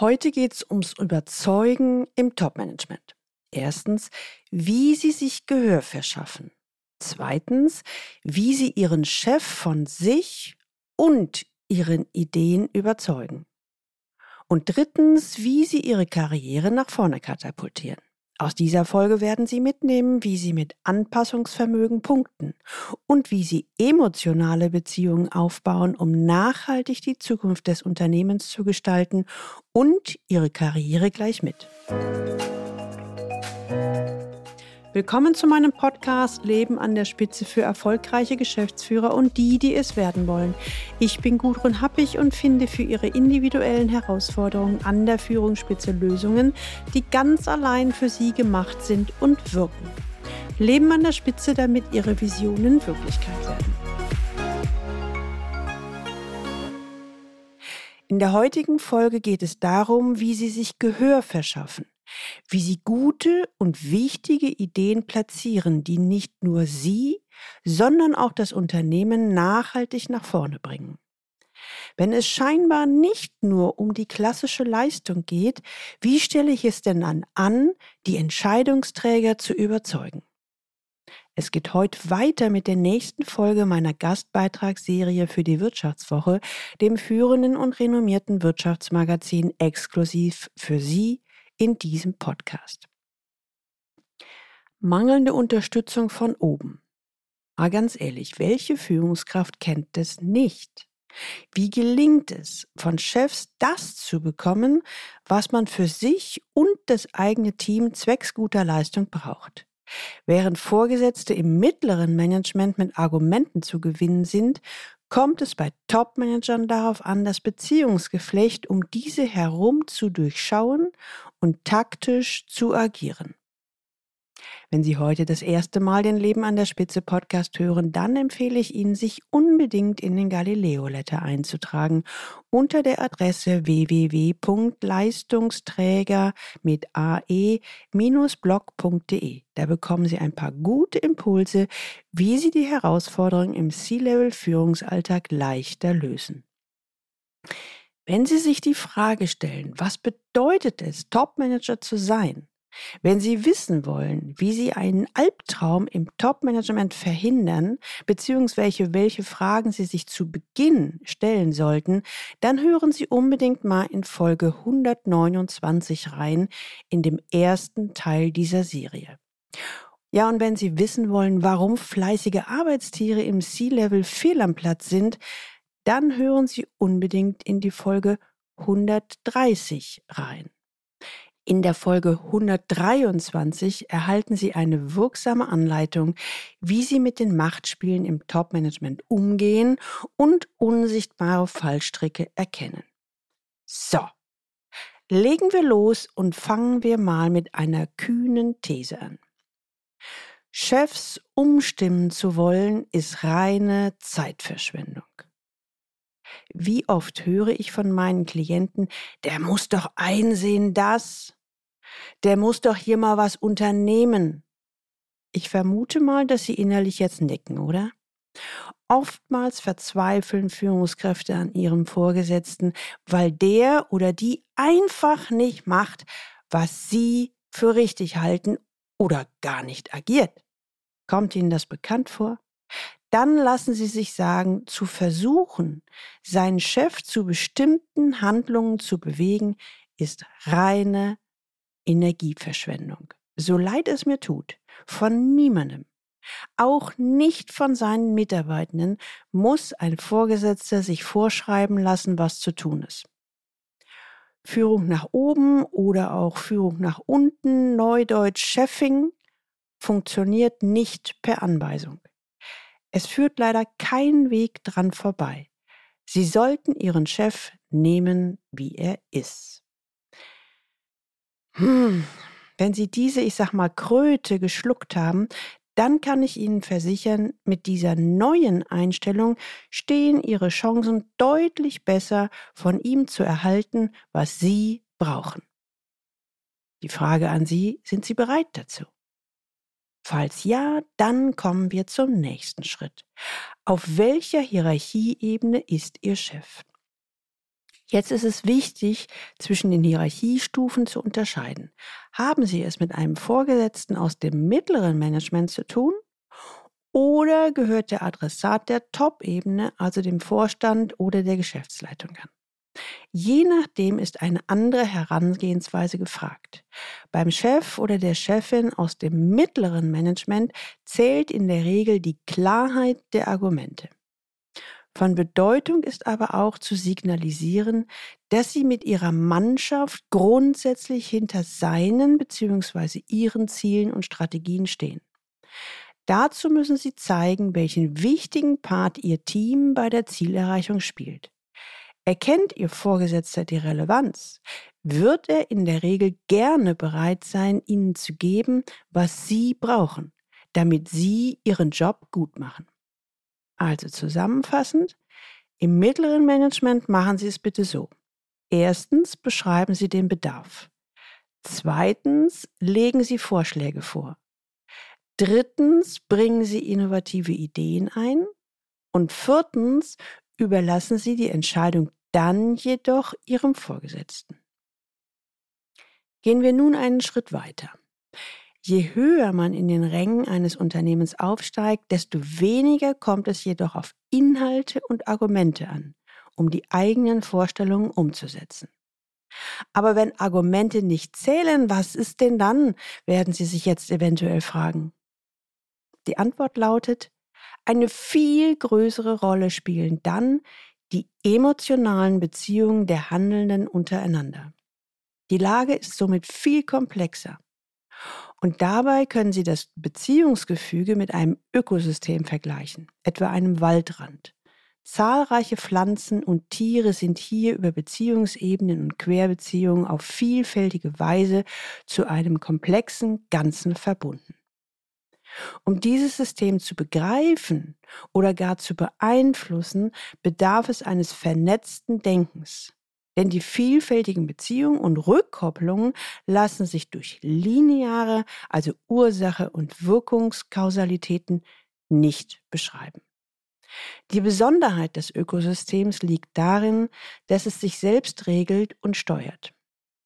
Heute geht es ums Überzeugen im Top-Management. Erstens, wie Sie sich Gehör verschaffen. Zweitens, wie Sie Ihren Chef von sich und Ihren Ideen überzeugen. Und drittens, wie Sie Ihre Karriere nach vorne katapultieren. Aus dieser Folge werden Sie mitnehmen, wie Sie mit Anpassungsvermögen punkten und wie Sie emotionale Beziehungen aufbauen, um nachhaltig die Zukunft des Unternehmens zu gestalten und Ihre Karriere gleich mit. Willkommen zu meinem Podcast Leben an der Spitze für erfolgreiche Geschäftsführer und die, die es werden wollen. Ich bin Gudrun Happig und finde für Ihre individuellen Herausforderungen an der Führungsspitze Lösungen, die ganz allein für Sie gemacht sind und wirken. Leben an der Spitze, damit Ihre Visionen Wirklichkeit werden. In der heutigen Folge geht es darum, wie Sie sich Gehör verschaffen wie sie gute und wichtige Ideen platzieren, die nicht nur sie, sondern auch das Unternehmen nachhaltig nach vorne bringen. Wenn es scheinbar nicht nur um die klassische Leistung geht, wie stelle ich es denn dann an, die Entscheidungsträger zu überzeugen? Es geht heute weiter mit der nächsten Folge meiner Gastbeitragsserie für die Wirtschaftswoche, dem führenden und renommierten Wirtschaftsmagazin exklusiv für Sie, in diesem Podcast. Mangelnde Unterstützung von oben. Aber ganz ehrlich, welche Führungskraft kennt das nicht? Wie gelingt es, von Chefs das zu bekommen, was man für sich und das eigene Team zwecks guter Leistung braucht? Während Vorgesetzte im mittleren Management mit Argumenten zu gewinnen sind, kommt es bei Top-Managern darauf an, das Beziehungsgeflecht um diese herum zu durchschauen und taktisch zu agieren. Wenn Sie heute das erste Mal den Leben an der Spitze Podcast hören, dann empfehle ich Ihnen, sich unbedingt in den Galileo Letter einzutragen unter der Adresse www.leistungsträger mit ae-blog.de. Da bekommen Sie ein paar gute Impulse, wie Sie die Herausforderungen im C-Level Führungsalltag leichter lösen. Wenn Sie sich die Frage stellen, was bedeutet es, Topmanager zu sein, wenn Sie wissen wollen, wie Sie einen Albtraum im Top-Management verhindern, beziehungsweise welche Fragen Sie sich zu Beginn stellen sollten, dann hören Sie unbedingt mal in Folge 129 rein, in dem ersten Teil dieser Serie. Ja, und wenn Sie wissen wollen, warum fleißige Arbeitstiere im C-Level fehl am Platz sind, dann hören Sie unbedingt in die Folge 130 rein. In der Folge 123 erhalten Sie eine wirksame Anleitung, wie Sie mit den Machtspielen im Top-Management umgehen und unsichtbare Fallstricke erkennen. So, legen wir los und fangen wir mal mit einer kühnen These an. Chefs umstimmen zu wollen, ist reine Zeitverschwendung. Wie oft höre ich von meinen Klienten, der muss doch einsehen, dass der muss doch hier mal was unternehmen. Ich vermute mal, dass Sie innerlich jetzt nicken, oder? Oftmals verzweifeln Führungskräfte an ihrem Vorgesetzten, weil der oder die einfach nicht macht, was sie für richtig halten oder gar nicht agiert. Kommt Ihnen das bekannt vor? Dann lassen Sie sich sagen, zu versuchen, seinen Chef zu bestimmten Handlungen zu bewegen, ist reine Energieverschwendung. So leid es mir tut, von niemandem, auch nicht von seinen Mitarbeitenden, muss ein Vorgesetzter sich vorschreiben lassen, was zu tun ist. Führung nach oben oder auch Führung nach unten, Neudeutsch Chefing, funktioniert nicht per Anweisung. Es führt leider kein Weg dran vorbei. Sie sollten Ihren Chef nehmen, wie er ist. Hm, wenn Sie diese, ich sag mal, Kröte geschluckt haben, dann kann ich Ihnen versichern, mit dieser neuen Einstellung stehen Ihre Chancen deutlich besser, von ihm zu erhalten, was Sie brauchen. Die Frage an Sie, sind Sie bereit dazu? Falls ja, dann kommen wir zum nächsten Schritt. Auf welcher Hierarchieebene ist Ihr Chef? Jetzt ist es wichtig, zwischen den Hierarchiestufen zu unterscheiden. Haben Sie es mit einem Vorgesetzten aus dem mittleren Management zu tun? Oder gehört der Adressat der Top-Ebene, also dem Vorstand oder der Geschäftsleitung an? Je nachdem ist eine andere Herangehensweise gefragt. Beim Chef oder der Chefin aus dem mittleren Management zählt in der Regel die Klarheit der Argumente. Von Bedeutung ist aber auch zu signalisieren, dass sie mit ihrer Mannschaft grundsätzlich hinter seinen bzw. ihren Zielen und Strategien stehen. Dazu müssen sie zeigen, welchen wichtigen Part ihr Team bei der Zielerreichung spielt. Erkennt Ihr Vorgesetzter die Relevanz, wird er in der Regel gerne bereit sein, Ihnen zu geben, was Sie brauchen, damit Sie Ihren Job gut machen. Also zusammenfassend, im mittleren Management machen Sie es bitte so. Erstens beschreiben Sie den Bedarf. Zweitens legen Sie Vorschläge vor. Drittens bringen Sie innovative Ideen ein. Und viertens überlassen Sie die Entscheidung dann jedoch Ihrem Vorgesetzten. Gehen wir nun einen Schritt weiter. Je höher man in den Rängen eines Unternehmens aufsteigt, desto weniger kommt es jedoch auf Inhalte und Argumente an, um die eigenen Vorstellungen umzusetzen. Aber wenn Argumente nicht zählen, was ist denn dann, werden Sie sich jetzt eventuell fragen. Die Antwort lautet, eine viel größere Rolle spielen dann die emotionalen Beziehungen der Handelnden untereinander. Die Lage ist somit viel komplexer. Und dabei können Sie das Beziehungsgefüge mit einem Ökosystem vergleichen, etwa einem Waldrand. Zahlreiche Pflanzen und Tiere sind hier über Beziehungsebenen und Querbeziehungen auf vielfältige Weise zu einem komplexen Ganzen verbunden. Um dieses System zu begreifen oder gar zu beeinflussen, bedarf es eines vernetzten Denkens. Denn die vielfältigen Beziehungen und Rückkopplungen lassen sich durch lineare, also Ursache- und Wirkungskausalitäten nicht beschreiben. Die Besonderheit des Ökosystems liegt darin, dass es sich selbst regelt und steuert.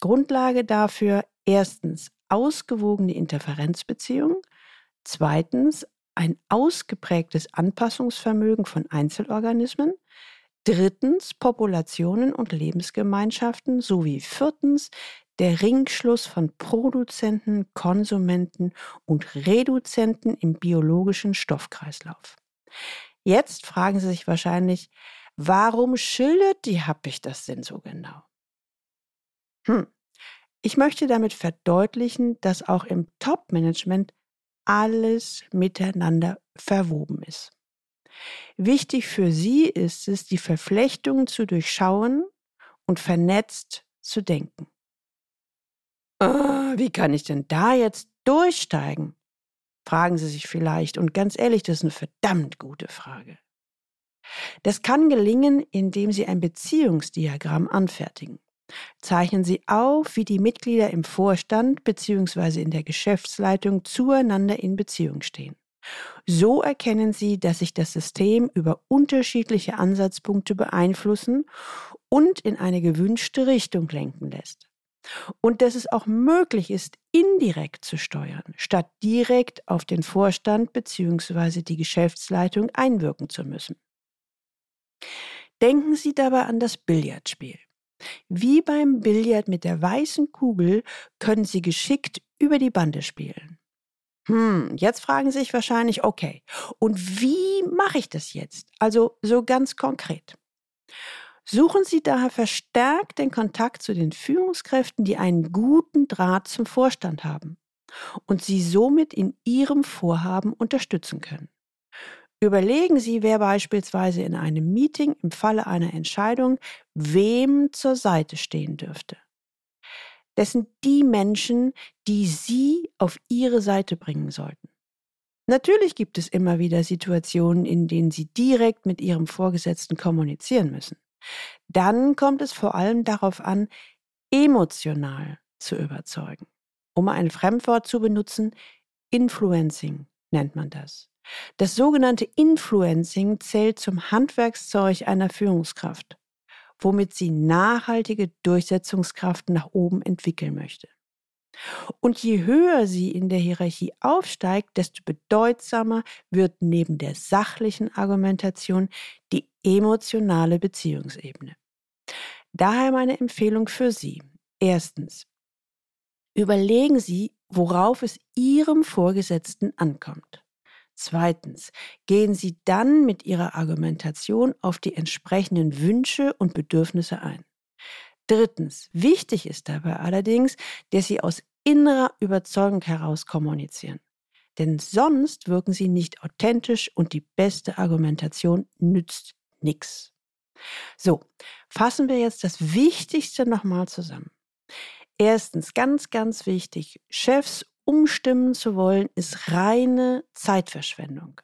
Grundlage dafür erstens ausgewogene Interferenzbeziehungen, zweitens ein ausgeprägtes Anpassungsvermögen von Einzelorganismen, drittens Populationen und Lebensgemeinschaften sowie viertens der Ringschluss von Produzenten, Konsumenten und Reduzenten im biologischen Stoffkreislauf. Jetzt fragen Sie sich wahrscheinlich, warum schildert die Happig das denn so genau? Hm. Ich möchte damit verdeutlichen, dass auch im Top-Management alles miteinander verwoben ist. Wichtig für sie ist es, die Verflechtungen zu durchschauen und vernetzt zu denken. Oh, wie kann ich denn da jetzt durchsteigen? Fragen Sie sich vielleicht. Und ganz ehrlich, das ist eine verdammt gute Frage. Das kann gelingen, indem Sie ein Beziehungsdiagramm anfertigen. Zeichnen Sie auf, wie die Mitglieder im Vorstand bzw. in der Geschäftsleitung zueinander in Beziehung stehen. So erkennen Sie, dass sich das System über unterschiedliche Ansatzpunkte beeinflussen und in eine gewünschte Richtung lenken lässt. Und dass es auch möglich ist, indirekt zu steuern, statt direkt auf den Vorstand bzw. die Geschäftsleitung einwirken zu müssen. Denken Sie dabei an das Billardspiel. Wie beim Billard mit der weißen Kugel können Sie geschickt über die Bande spielen. Hm, jetzt fragen Sie sich wahrscheinlich, okay, und wie mache ich das jetzt? Also so ganz konkret. Suchen Sie daher verstärkt den Kontakt zu den Führungskräften, die einen guten Draht zum Vorstand haben und Sie somit in Ihrem Vorhaben unterstützen können. Überlegen Sie, wer beispielsweise in einem Meeting im Falle einer Entscheidung wem zur Seite stehen dürfte. Das sind die Menschen, die Sie auf Ihre Seite bringen sollten. Natürlich gibt es immer wieder Situationen, in denen Sie direkt mit Ihrem Vorgesetzten kommunizieren müssen. Dann kommt es vor allem darauf an, emotional zu überzeugen. Um ein Fremdwort zu benutzen, Influencing nennt man das. Das sogenannte Influencing zählt zum Handwerkszeug einer Führungskraft. Womit sie nachhaltige Durchsetzungskraft nach oben entwickeln möchte. Und je höher sie in der Hierarchie aufsteigt, desto bedeutsamer wird neben der sachlichen Argumentation die emotionale Beziehungsebene. Daher meine Empfehlung für Sie. Erstens, überlegen Sie, worauf es Ihrem Vorgesetzten ankommt. Zweitens, gehen Sie dann mit Ihrer Argumentation auf die entsprechenden Wünsche und Bedürfnisse ein. Drittens, wichtig ist dabei allerdings, dass Sie aus innerer Überzeugung heraus kommunizieren. Denn sonst wirken Sie nicht authentisch und die beste Argumentation nützt nichts. So, fassen wir jetzt das Wichtigste nochmal zusammen. Erstens, ganz, ganz wichtig, Chefs umstimmen zu wollen, ist reine Zeitverschwendung.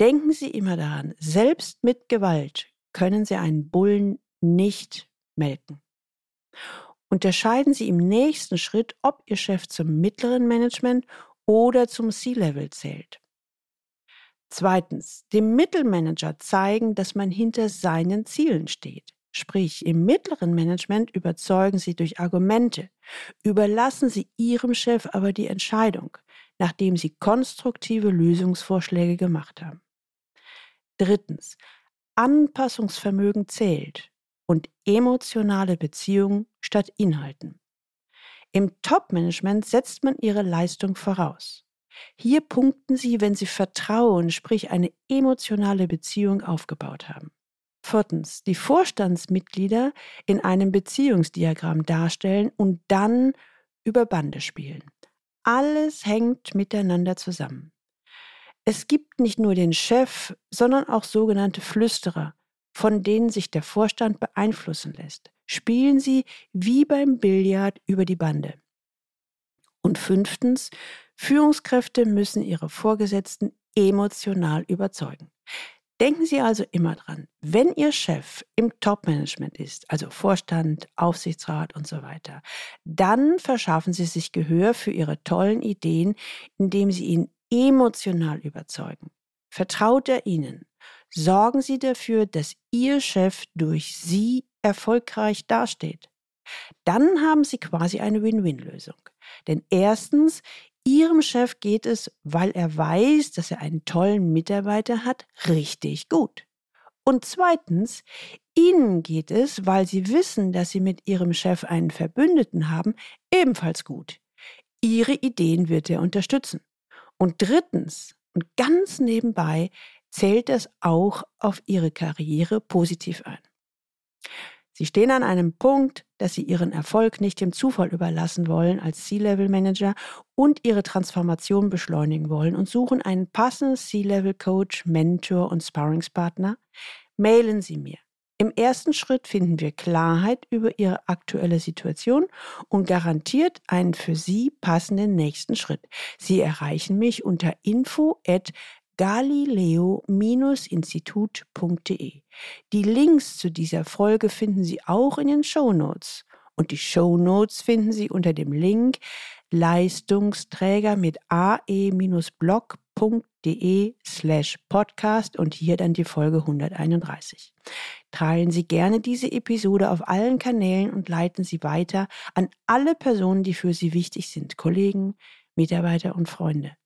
Denken Sie immer daran, selbst mit Gewalt können Sie einen Bullen nicht melken. Unterscheiden Sie im nächsten Schritt, ob Ihr Chef zum mittleren Management oder zum C-Level zählt. Zweitens, dem Mittelmanager zeigen, dass man hinter seinen Zielen steht. Sprich, im mittleren Management überzeugen Sie durch Argumente, überlassen Sie Ihrem Chef aber die Entscheidung, nachdem Sie konstruktive Lösungsvorschläge gemacht haben. Drittens, Anpassungsvermögen zählt und emotionale Beziehungen statt Inhalten. Im Top-Management setzt man ihre Leistung voraus. Hier punkten sie, wenn sie Vertrauen, sprich eine emotionale Beziehung aufgebaut haben. Viertens, die Vorstandsmitglieder in einem Beziehungsdiagramm darstellen und dann über Bande spielen. Alles hängt miteinander zusammen. Es gibt nicht nur den Chef, sondern auch sogenannte Flüsterer, von denen sich der Vorstand beeinflussen lässt. Spielen Sie wie beim Billard über die Bande. Und fünftens, Führungskräfte müssen ihre Vorgesetzten emotional überzeugen. Denken Sie also immer dran, wenn Ihr Chef im Top-Management ist, also Vorstand, Aufsichtsrat und so weiter, dann verschaffen Sie sich Gehör für Ihre tollen Ideen, indem Sie ihn emotional überzeugen. Vertraut er Ihnen? Sorgen Sie dafür, dass Ihr Chef durch Sie erfolgreich dasteht. Dann haben Sie quasi eine Win-Win-Lösung. Denn erstens, Ihrem Chef geht es, weil er weiß, dass er einen tollen Mitarbeiter hat, richtig gut. Und zweitens, Ihnen geht es, weil Sie wissen, dass Sie mit Ihrem Chef einen Verbündeten haben, ebenfalls gut. Ihre Ideen wird er unterstützen. Und drittens, und ganz nebenbei, zählt es auch auf Ihre Karriere positiv ein. Sie stehen an einem Punkt, dass Sie Ihren Erfolg nicht dem Zufall überlassen wollen als C-Level-Manager und Ihre Transformation beschleunigen wollen und suchen einen passenden C-Level-Coach, Mentor und Sparringspartner. Mailen Sie mir. Im ersten Schritt finden wir Klarheit über Ihre aktuelle Situation und garantiert einen für Sie passenden nächsten Schritt. Sie erreichen mich unter info at galileo-institut.de. Die Links zu dieser Folge finden Sie auch in den Show Notes. Und die Show Notes finden Sie unter dem Link Leistungsträger mit ae-blog.de slash podcast und hier dann die Folge 131. Teilen Sie gerne diese Episode auf allen Kanälen und leiten Sie weiter an alle Personen, die für Sie wichtig sind, Kollegen, Mitarbeiter und Freunde.